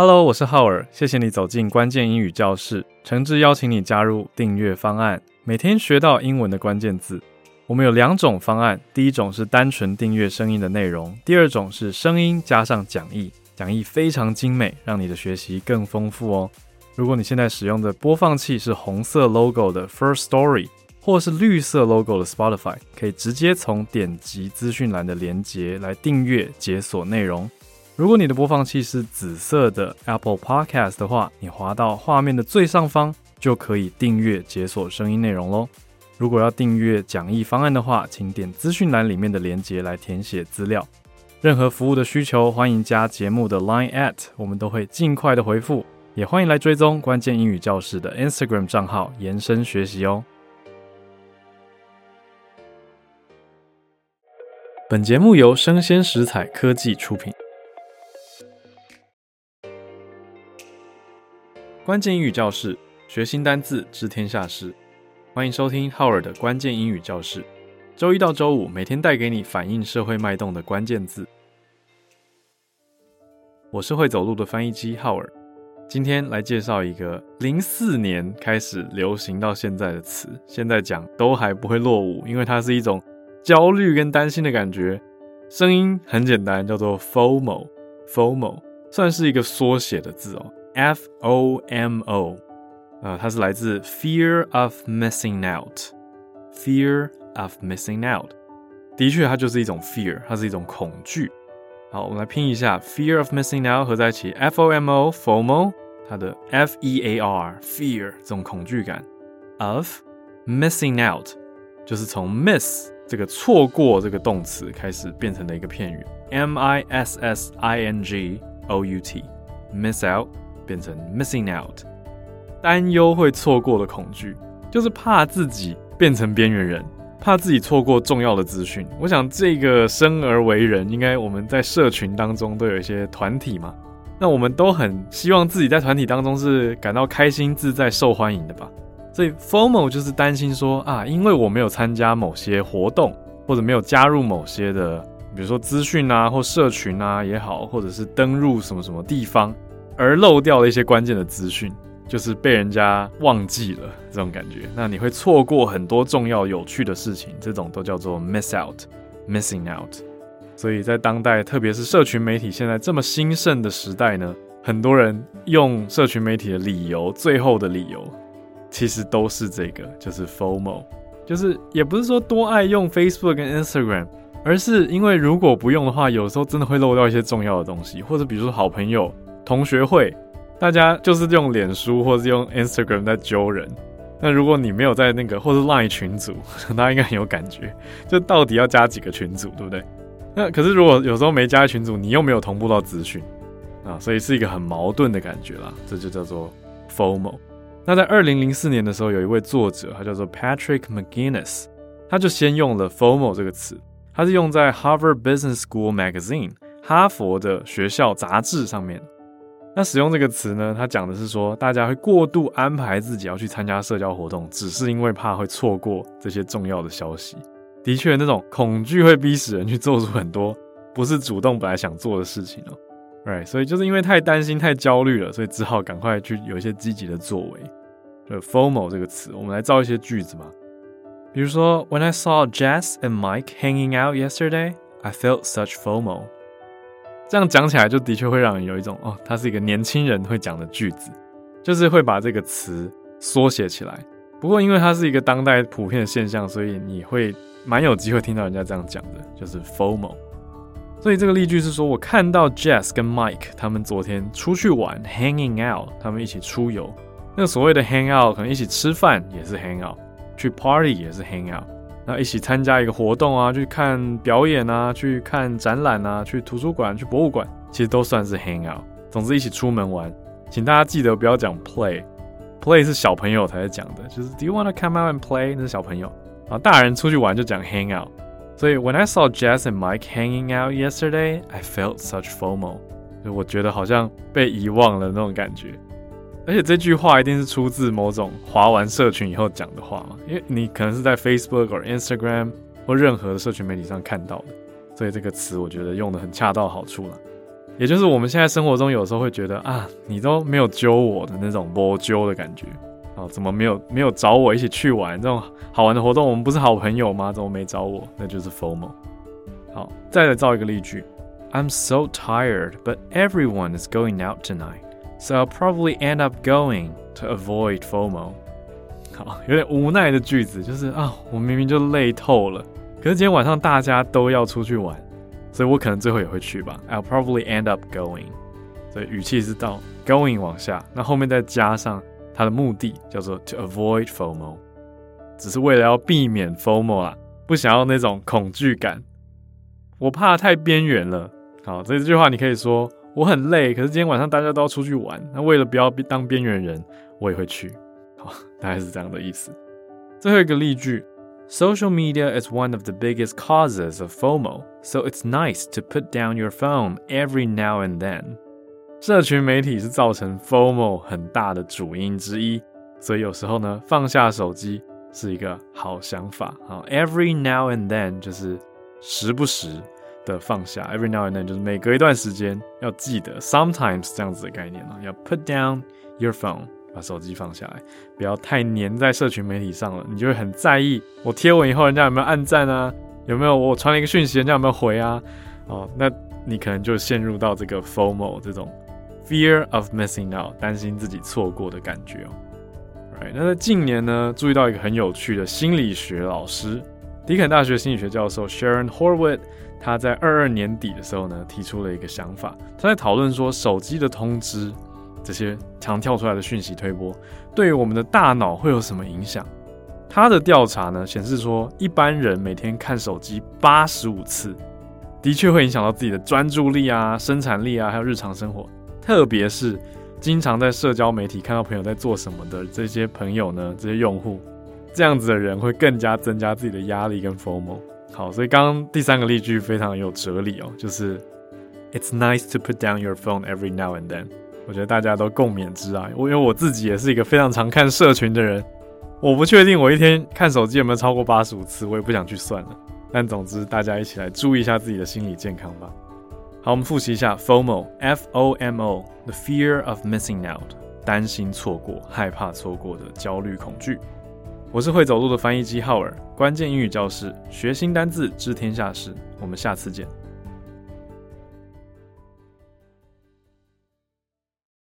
Hello，我是浩尔，谢谢你走进关键英语教室，诚挚邀请你加入订阅方案，每天学到英文的关键字。我们有两种方案，第一种是单纯订阅声音的内容，第二种是声音加上讲义，讲义非常精美，让你的学习更丰富哦。如果你现在使用的播放器是红色 logo 的 First Story，或是绿色 logo 的 Spotify，可以直接从点击资讯栏的连接来订阅解锁内容。如果你的播放器是紫色的 Apple Podcast 的话，你滑到画面的最上方就可以订阅解锁声音内容喽。如果要订阅讲义方案的话，请点资讯栏里面的链接来填写资料。任何服务的需求，欢迎加节目的 Line at，我们都会尽快的回复。也欢迎来追踪关键英语教室的 Instagram 账号，延伸学习哦。本节目由生鲜食材科技出品。关键英语教室，学新单字，知天下事。欢迎收听浩尔的关键英语教室。周一到周五，每天带给你反映社会脉动的关键字。我是会走路的翻译机浩尔。今天来介绍一个零四年开始流行到现在的词，现在讲都还不会落伍，因为它是一种焦虑跟担心的感觉。声音很简单，叫做 FOMO，FOMO 算是一个缩写的字哦。F O M O，呃，它是来自 Fear of Missing Out，Fear of Missing Out，的确，它就是一种 fear，它是一种恐惧。好，我们来拼一下 Fear of Missing Out 合在一起，F O M O，FOMO，它的 F E A R，Fear 这种恐惧感，of Missing Out 就是从 miss 这个错过这个动词开始变成的一个片语，M I S S I N G O U T，miss out。 变成 missing out，担忧会错过的恐惧，就是怕自己变成边缘人，怕自己错过重要的资讯。我想这个生而为人，应该我们在社群当中都有一些团体嘛，那我们都很希望自己在团体当中是感到开心、自在、受欢迎的吧。所以 FOMO 就是担心说啊，因为我没有参加某些活动，或者没有加入某些的，比如说资讯啊或社群啊也好，或者是登入什么什么地方。而漏掉了一些关键的资讯，就是被人家忘记了这种感觉。那你会错过很多重要有趣的事情，这种都叫做 miss out，missing out。所以在当代，特别是社群媒体现在这么兴盛的时代呢，很多人用社群媒体的理由，最后的理由其实都是这个，就是 FOMO，就是也不是说多爱用 Facebook 跟 Instagram，而是因为如果不用的话，有时候真的会漏掉一些重要的东西，或者比如说好朋友。同学会，大家就是用脸书或是用 Instagram 在揪人。那如果你没有在那个或是 Line 群组，大家应该很有感觉，就到底要加几个群组，对不对？那可是如果有时候没加群组，你又没有同步到资讯啊，所以是一个很矛盾的感觉啦。这就叫做 FOMO。那在二零零四年的时候，有一位作者，他叫做 Patrick McGinnis，他就先用了 FOMO 这个词，他是用在 Harvard Business School Magazine 哈佛的学校杂志上面。那使用这个词呢？他讲的是说，大家会过度安排自己要去参加社交活动，只是因为怕会错过这些重要的消息。的确，那种恐惧会逼使人去做出很多不是主动本来想做的事情哦。Right，所以就是因为太担心、太焦虑了，所以只好赶快去有一些积极的作为。就 FOMO 这个词，我们来造一些句子吧。比如说，When I saw Jess and Mike hanging out yesterday, I felt such FOMO. 这样讲起来就的确会让人有一种哦，它是一个年轻人会讲的句子，就是会把这个词缩写起来。不过因为它是一个当代普遍的现象，所以你会蛮有机会听到人家这样讲的，就是 FOMO。所以这个例句是说，我看到 Jess 跟 Mike 他们昨天出去玩，hanging out，他们一起出游。那所谓的 hang out，可能一起吃饭也是 hang out，去 party 也是 hang out。那一起参加一个活动啊，去看表演啊，去看展览啊，去图书馆、去博物馆，其实都算是 hang out。总之，一起出门玩，请大家记得不要讲 play，play 是小朋友才会讲的，就是 Do you wanna come out and play？那是小朋友啊，大人出去玩就讲 hang out。所以 When I saw Jess and Mike hanging out yesterday, I felt such FOMO，就我觉得好像被遗忘了那种感觉。而且这句话一定是出自某种滑完社群以后讲的话嘛，因为你可能是在 Facebook 或 Instagram 或任何的社群媒体上看到的，所以这个词我觉得用的很恰到好处了。也就是我们现在生活中有时候会觉得啊，你都没有揪我的那种没揪的感觉啊，怎么没有没有找我一起去玩这种好玩的活动？我们不是好朋友吗？怎么没找我？那就是 FOMO。好，再来造一个例句：I'm so tired, but everyone is going out tonight, so I'll probably end up going to avoid FOMO。好，有点无奈的句子，就是啊，我明明就累透了，可是今天晚上大家都要出去玩。所以我可能最后也会去吧。I'll probably end up going。所以语气是到 going 往下，那后面再加上它的目的叫做 to avoid FOMO，只是为了要避免 FOMO 啊，不想要那种恐惧感。我怕太边缘了。好，所以这句话你可以说我很累，可是今天晚上大家都要出去玩，那为了不要当边缘人，我也会去。好，大概是这样的意思。最后一个例句。Social media is one of the biggest causes of FOMO, so it's nice to put down your phone every now and then. 社群媒体是造成 FOMO 很大的主因之一，所以有时候呢，放下手机是一个好想法。好，every now and then 就是时不时的放下，every now and then 就是每隔一段时间要记得，sometimes 这样子的概念啊，要 put down your phone。把手机放下来，不要太黏在社群媒体上了，你就会很在意我贴文以后人家有没有按赞啊，有没有我传了一个讯息人家有没有回啊？哦，那你可能就陷入到这个 FOMO 这种 fear of missing out，担心自己错过的感觉哦。Right，那在近年呢，注意到一个很有趣的心理学老师，迪肯大学心理学教授 Sharon Horwood，他在二二年底的时候呢，提出了一个想法，他在讨论说手机的通知。这些常跳出来的讯息推波，对于我们的大脑会有什么影响？他的调查呢显示说，一般人每天看手机八十五次，的确会影响到自己的专注力啊、生产力啊，还有日常生活。特别是经常在社交媒体看到朋友在做什么的这些朋友呢，这些用户，这样子的人会更加增加自己的压力跟 FOMO。好，所以刚刚第三个例句非常有哲理哦，就是 It's nice to put down your phone every now and then。我觉得大家都共勉之啊！我因为我自己也是一个非常常看社群的人，我不确定我一天看手机有没有超过八十五次，我也不想去算了。但总之，大家一起来注意一下自己的心理健康吧。好，我们复习一下 FOMO，F-O-M-O，the fear of missing out，担心错过、害怕错过的焦虑恐惧。我是会走路的翻译机浩尔，关键英语教师，学新单字，知天下事。我们下次见。